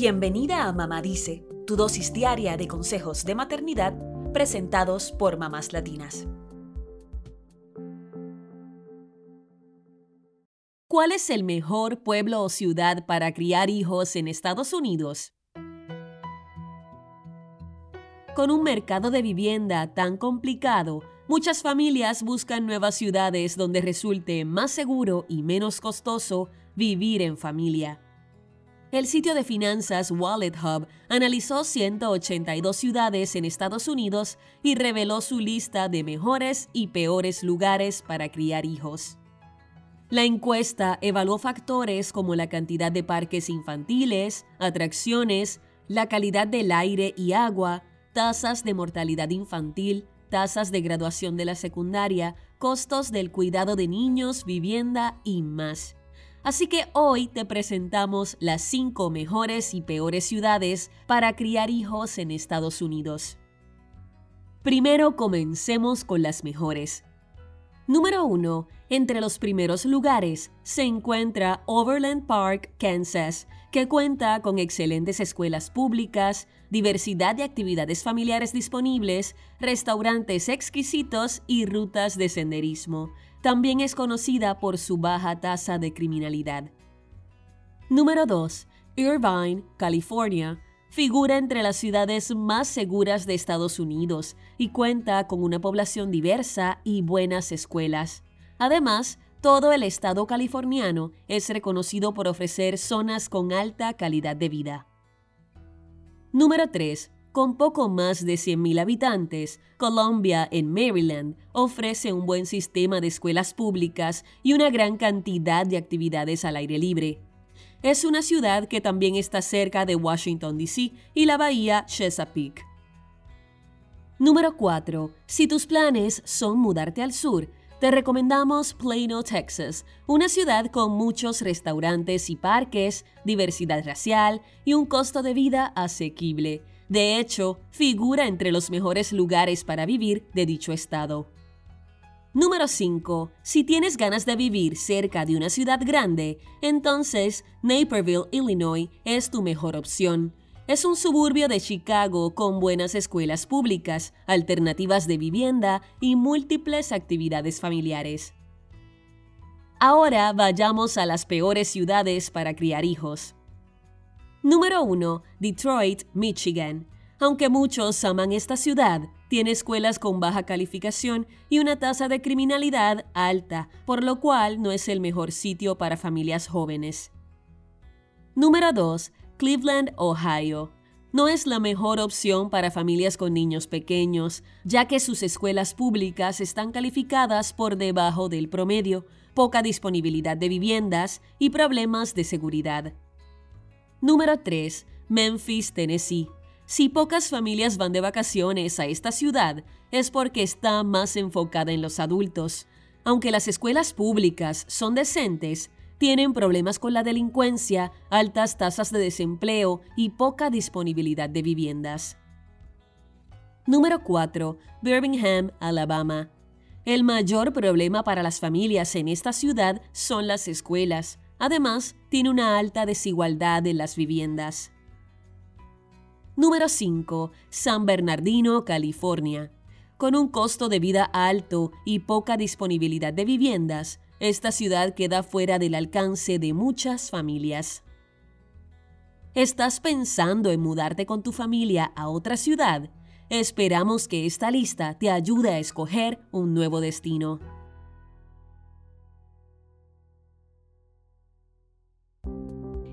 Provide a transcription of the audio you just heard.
Bienvenida a Mamá Dice, tu dosis diaria de consejos de maternidad presentados por mamás latinas. ¿Cuál es el mejor pueblo o ciudad para criar hijos en Estados Unidos? Con un mercado de vivienda tan complicado, muchas familias buscan nuevas ciudades donde resulte más seguro y menos costoso vivir en familia. El sitio de finanzas Wallet Hub analizó 182 ciudades en Estados Unidos y reveló su lista de mejores y peores lugares para criar hijos. La encuesta evaluó factores como la cantidad de parques infantiles, atracciones, la calidad del aire y agua, tasas de mortalidad infantil, tasas de graduación de la secundaria, costos del cuidado de niños, vivienda y más. Así que hoy te presentamos las 5 mejores y peores ciudades para criar hijos en Estados Unidos. Primero comencemos con las mejores. Número 1. Entre los primeros lugares se encuentra Overland Park, Kansas, que cuenta con excelentes escuelas públicas, diversidad de actividades familiares disponibles, restaurantes exquisitos y rutas de senderismo. También es conocida por su baja tasa de criminalidad. Número 2. Irvine, California. Figura entre las ciudades más seguras de Estados Unidos y cuenta con una población diversa y buenas escuelas. Además, todo el estado californiano es reconocido por ofrecer zonas con alta calidad de vida. Número 3. Con poco más de 100.000 habitantes, Columbia, en Maryland, ofrece un buen sistema de escuelas públicas y una gran cantidad de actividades al aire libre. Es una ciudad que también está cerca de Washington, D.C. y la bahía Chesapeake. Número 4. Si tus planes son mudarte al sur, te recomendamos Plano, Texas, una ciudad con muchos restaurantes y parques, diversidad racial y un costo de vida asequible. De hecho, figura entre los mejores lugares para vivir de dicho estado. Número 5. Si tienes ganas de vivir cerca de una ciudad grande, entonces Naperville, Illinois es tu mejor opción. Es un suburbio de Chicago con buenas escuelas públicas, alternativas de vivienda y múltiples actividades familiares. Ahora vayamos a las peores ciudades para criar hijos. Número 1. Detroit, Michigan. Aunque muchos aman esta ciudad, tiene escuelas con baja calificación y una tasa de criminalidad alta, por lo cual no es el mejor sitio para familias jóvenes. Número 2. Cleveland, Ohio. No es la mejor opción para familias con niños pequeños, ya que sus escuelas públicas están calificadas por debajo del promedio, poca disponibilidad de viviendas y problemas de seguridad. Número 3. Memphis, Tennessee. Si pocas familias van de vacaciones a esta ciudad, es porque está más enfocada en los adultos. Aunque las escuelas públicas son decentes, tienen problemas con la delincuencia, altas tasas de desempleo y poca disponibilidad de viviendas. Número 4. Birmingham, Alabama. El mayor problema para las familias en esta ciudad son las escuelas. Además, tiene una alta desigualdad en las viviendas. Número 5. San Bernardino, California. Con un costo de vida alto y poca disponibilidad de viviendas, esta ciudad queda fuera del alcance de muchas familias. ¿Estás pensando en mudarte con tu familia a otra ciudad? Esperamos que esta lista te ayude a escoger un nuevo destino.